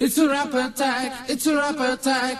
It's a rap attack. It's a rap attack.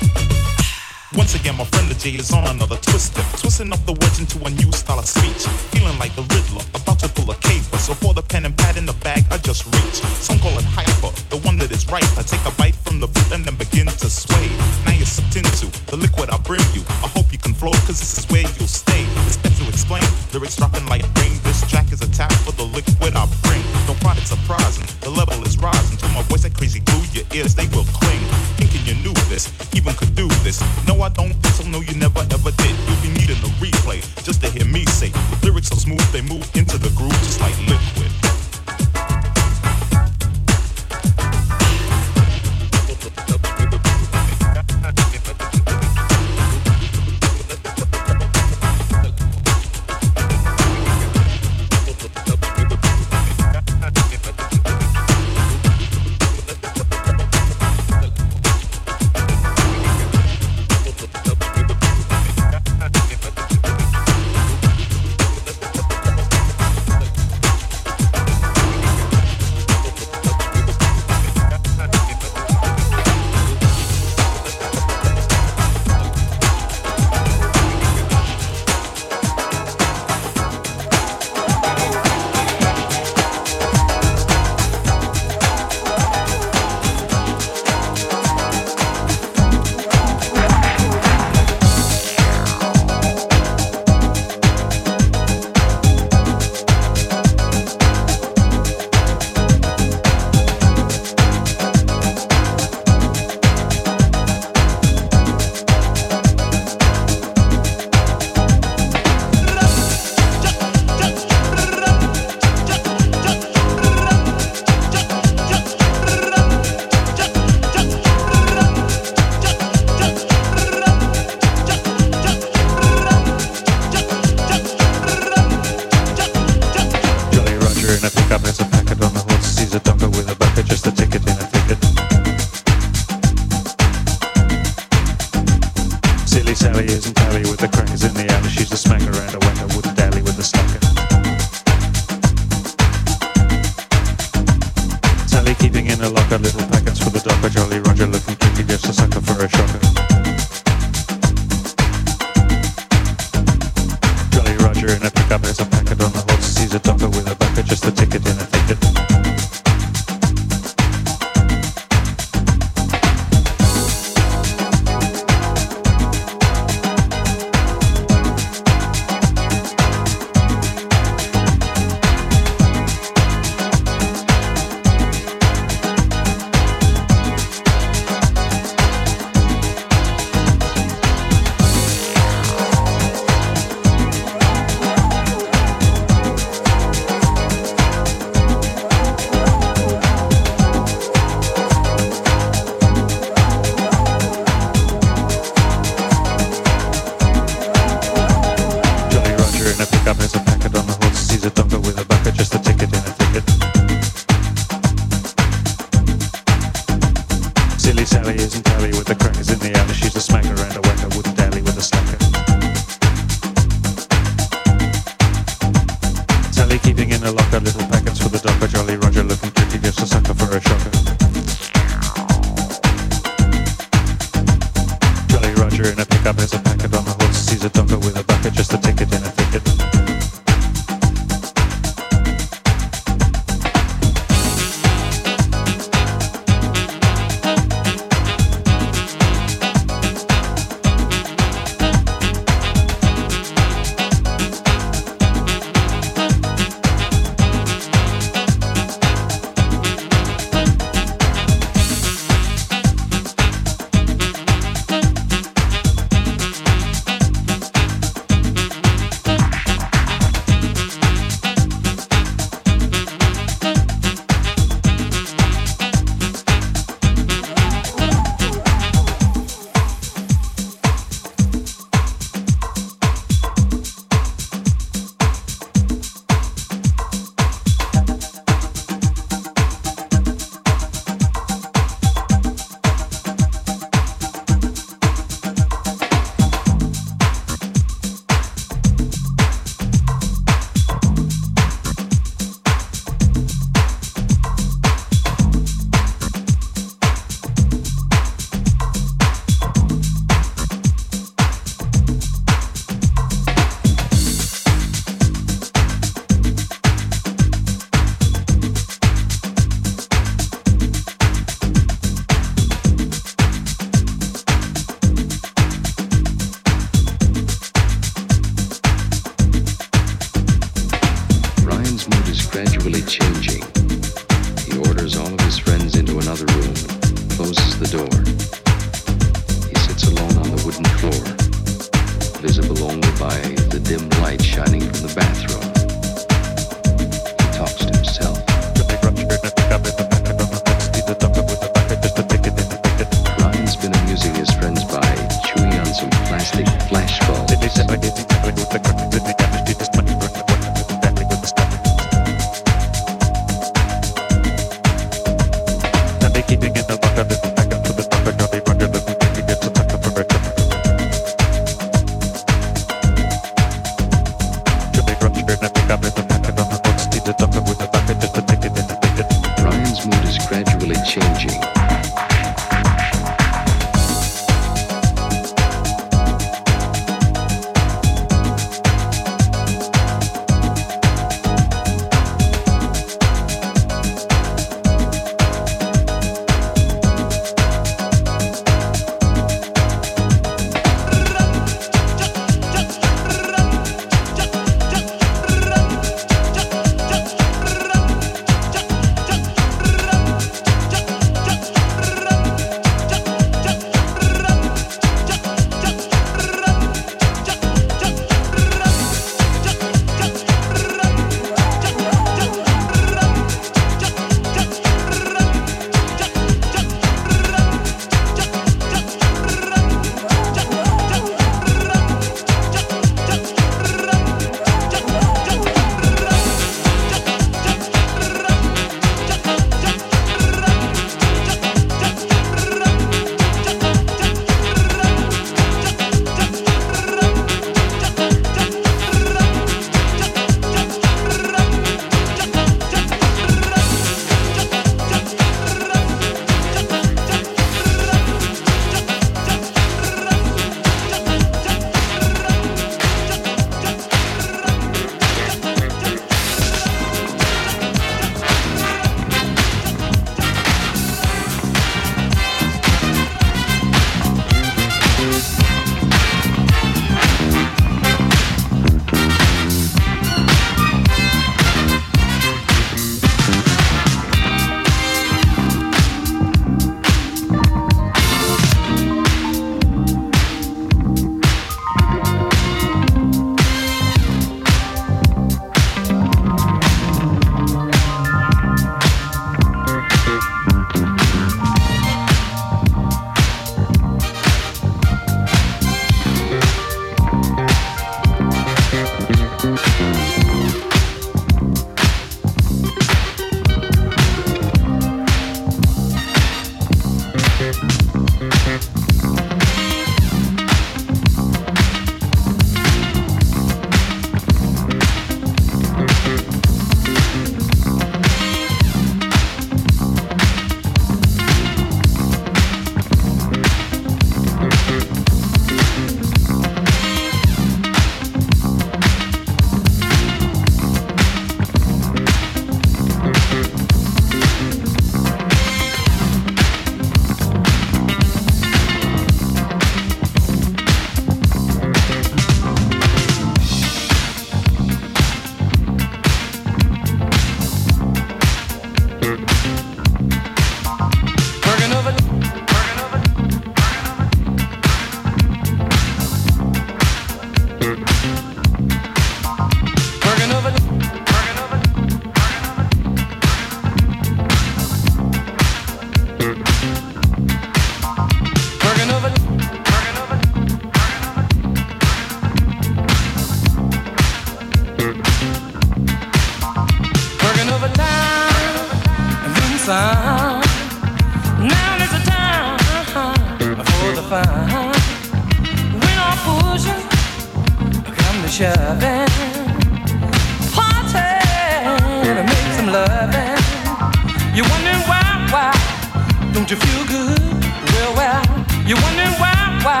Don't you feel good? Well, well, you're wondering why, why.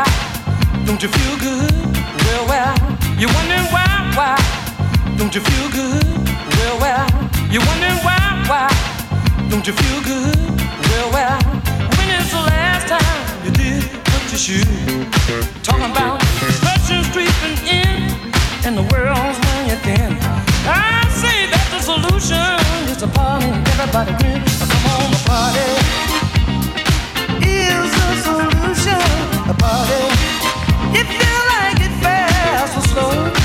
Don't you feel good? Well, well, you're wondering why, why. Don't you feel good? Well, well, you're wondering why, why. Don't you feel good? Well, well, when is the last time you did what you should? Talking about questions creeping in, and the world's weighing thin. I say that the solution is to party, everybody drink, come on, party solution about it. If you like it fast or slow.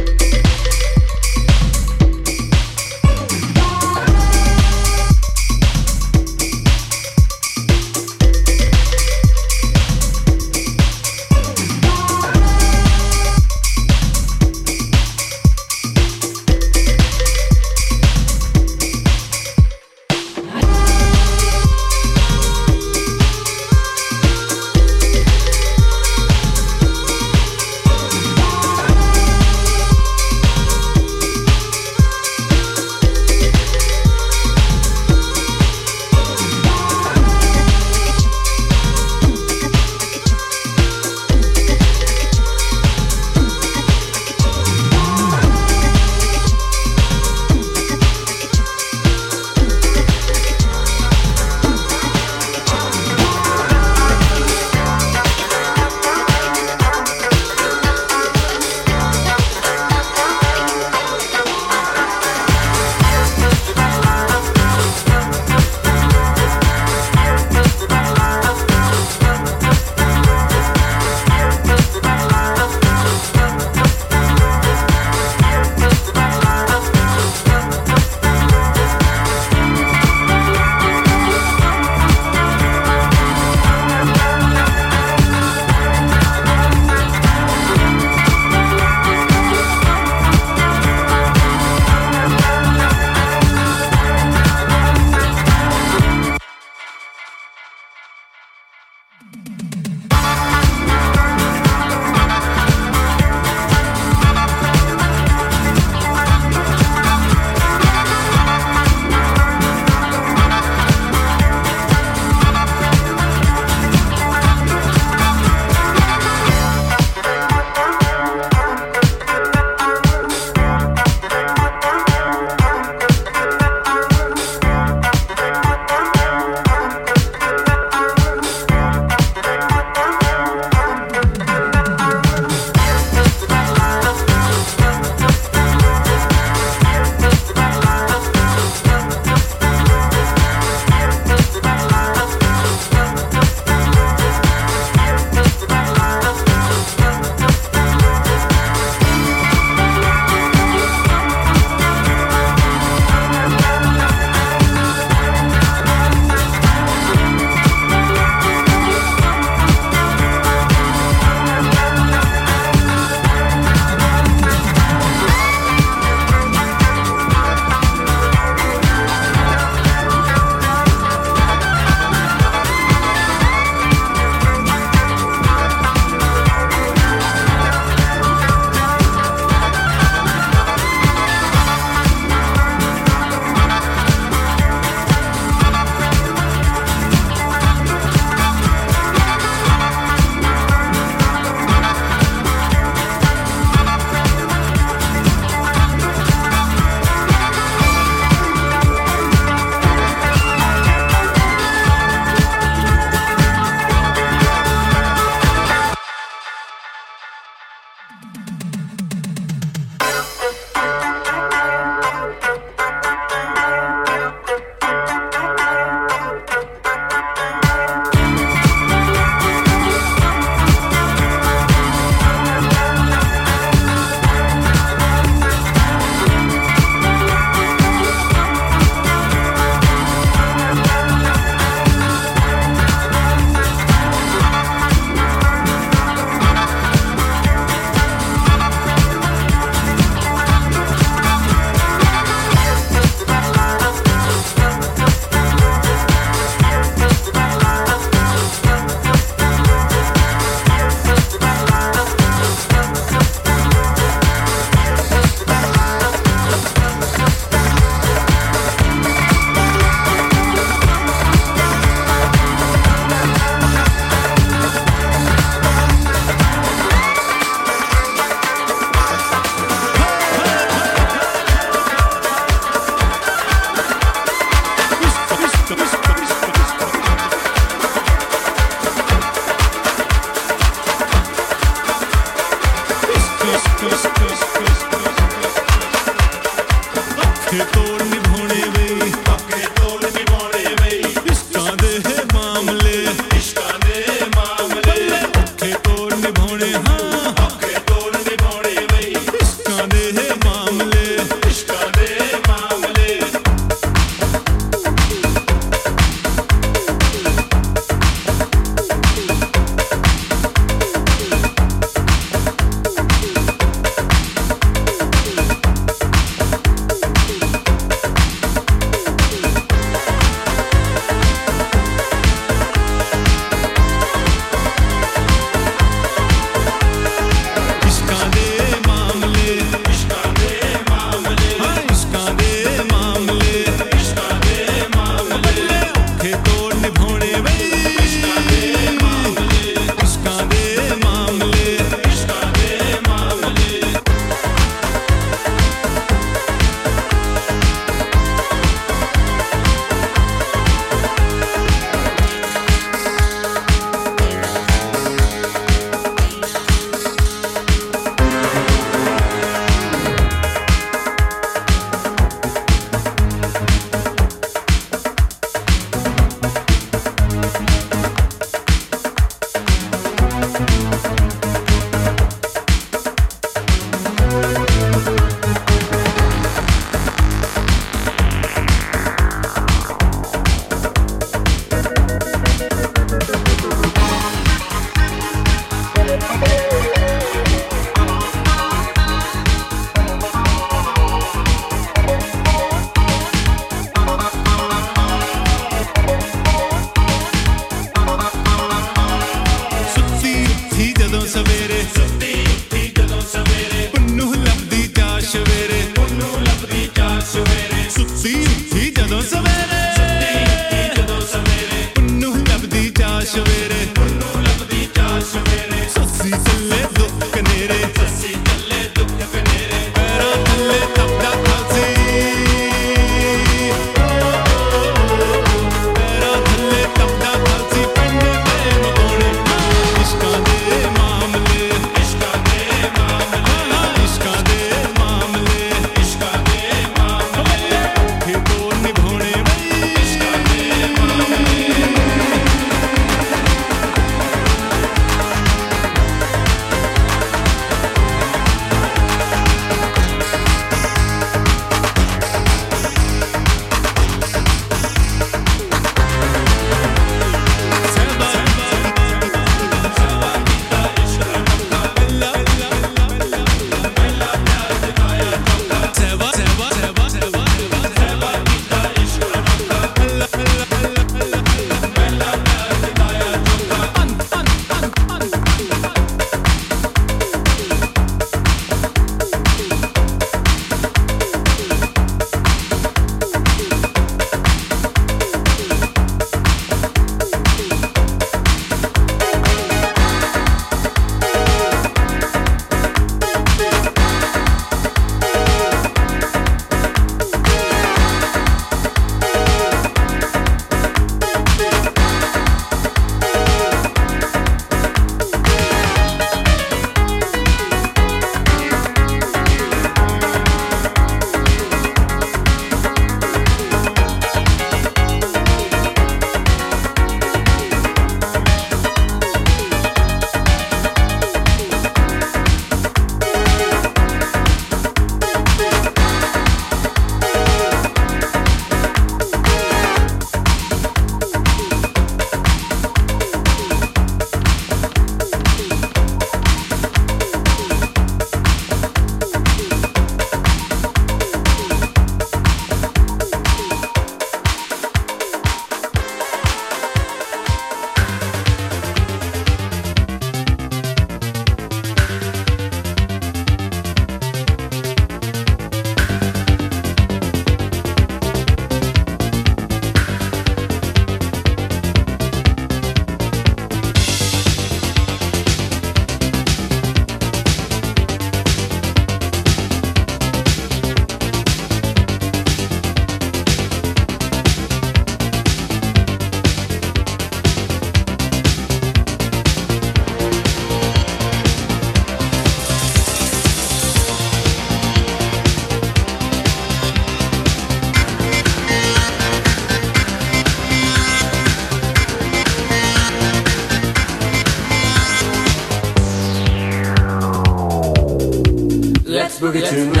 Boogie tonight.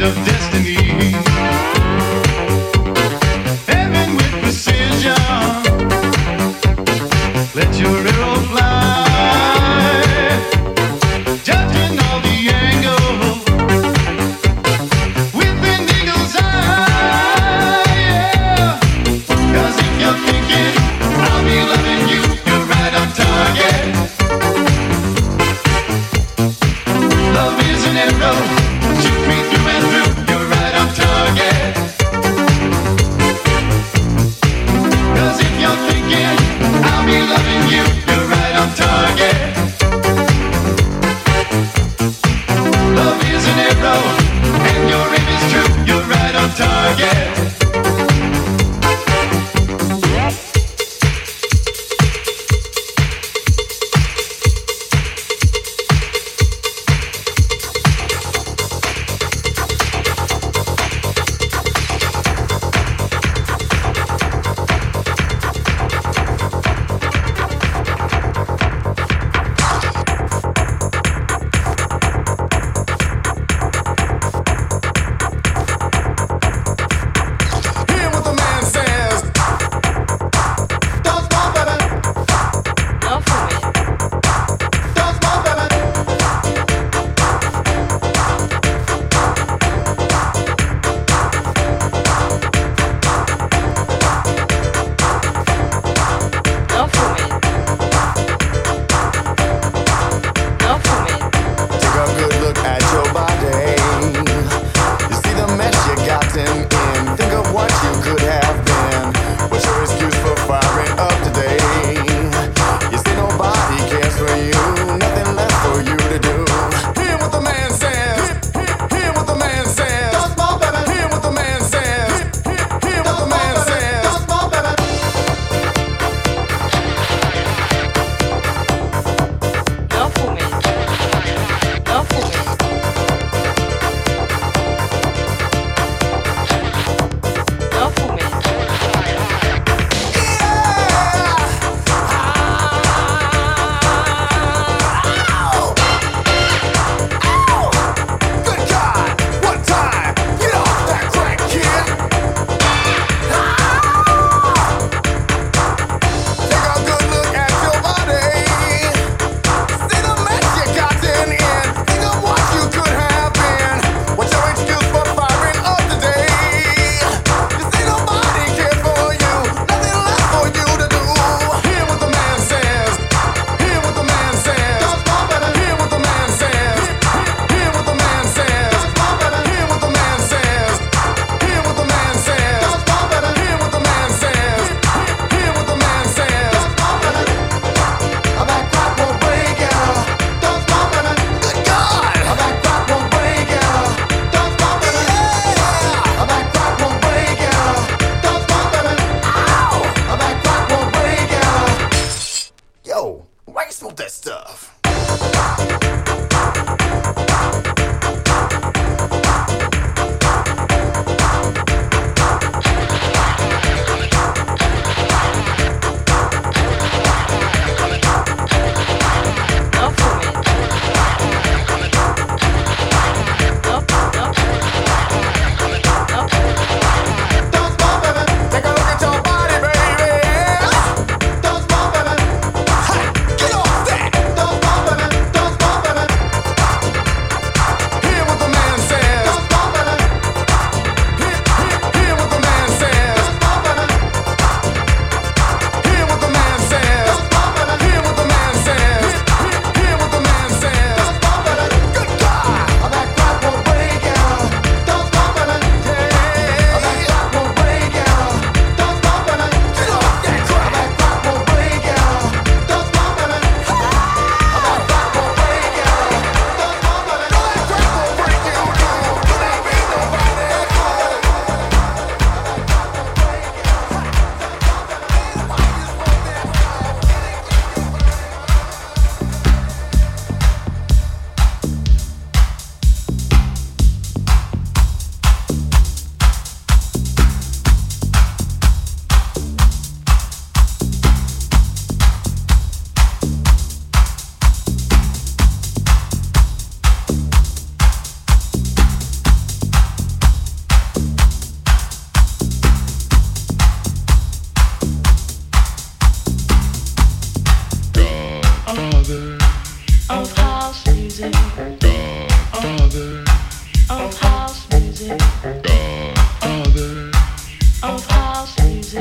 Off that!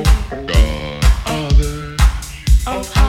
God, Father of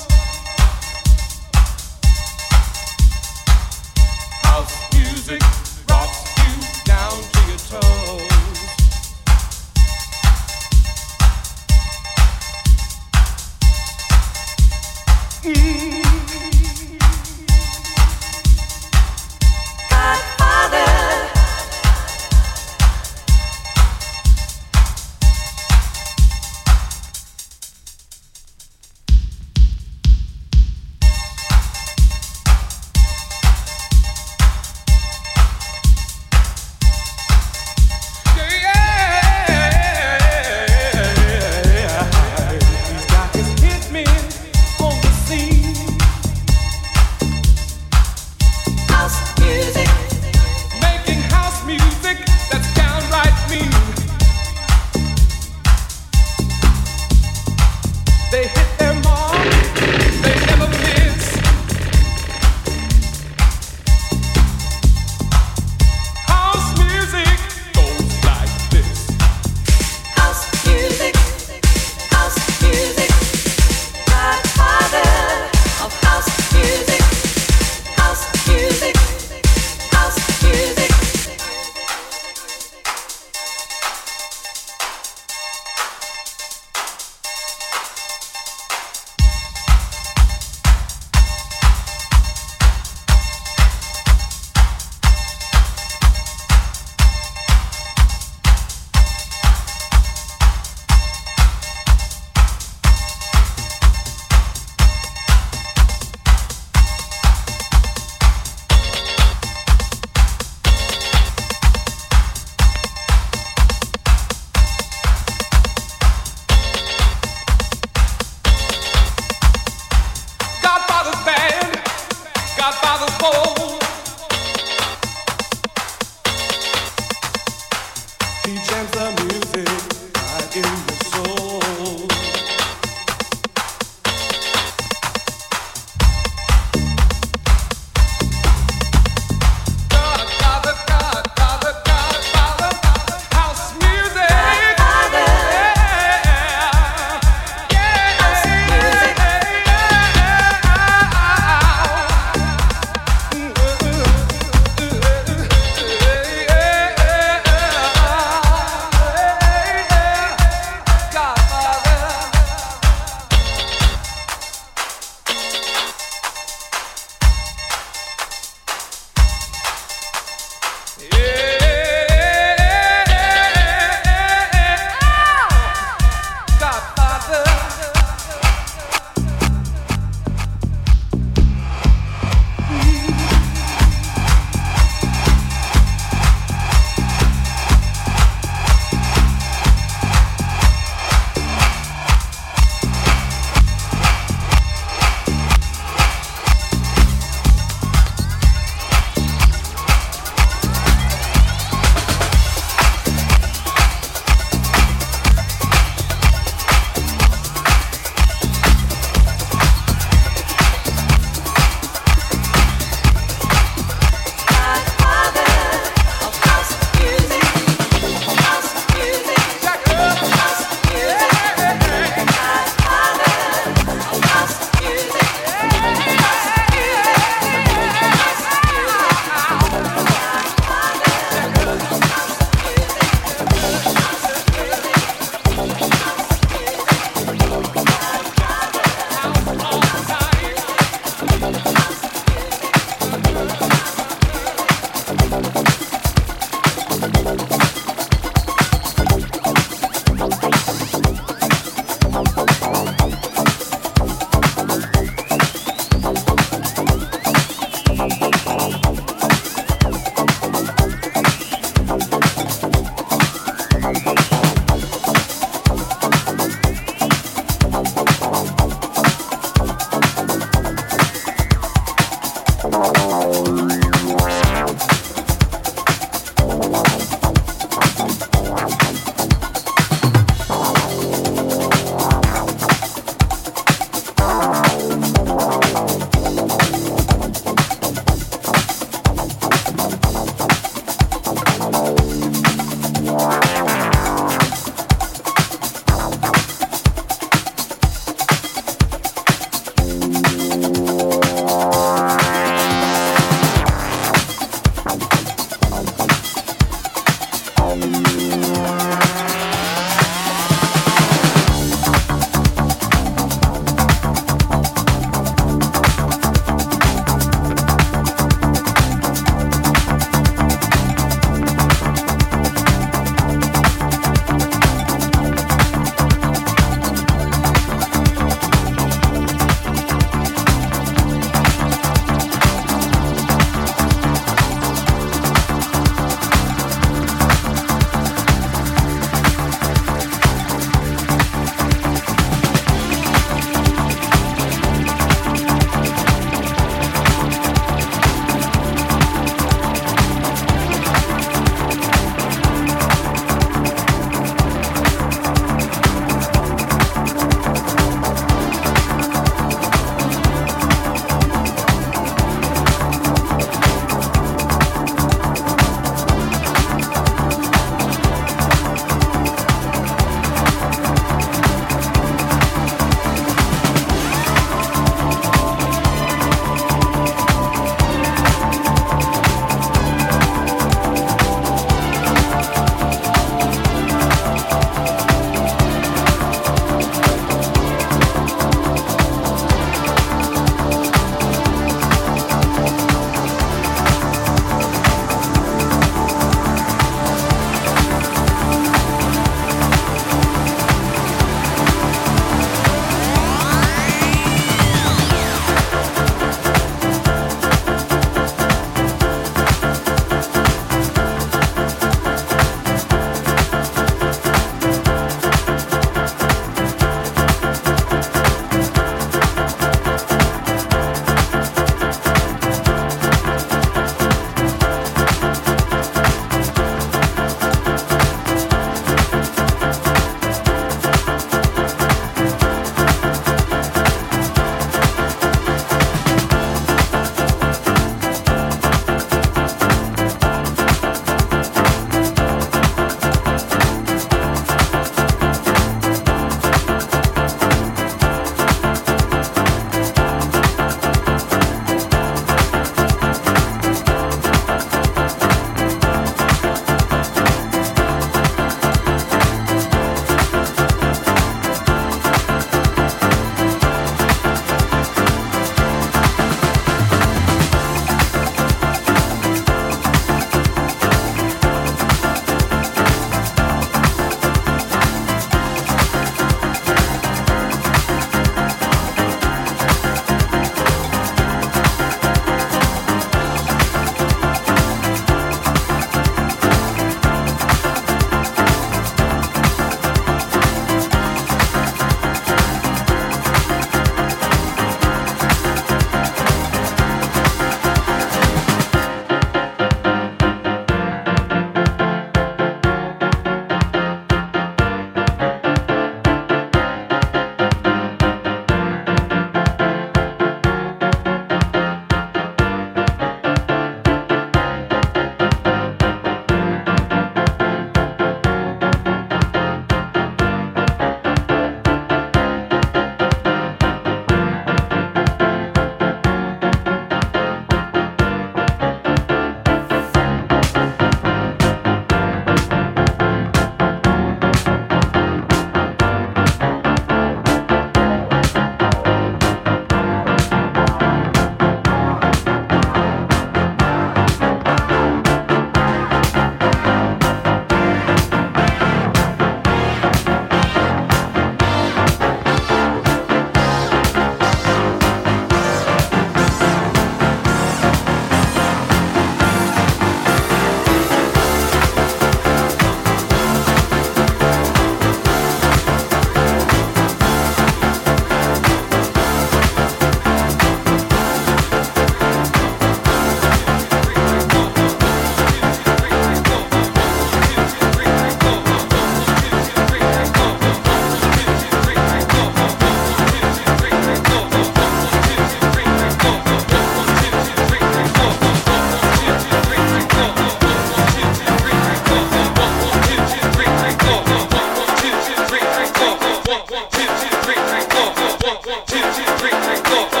one, two, three, three, four, one, two, three, three, four.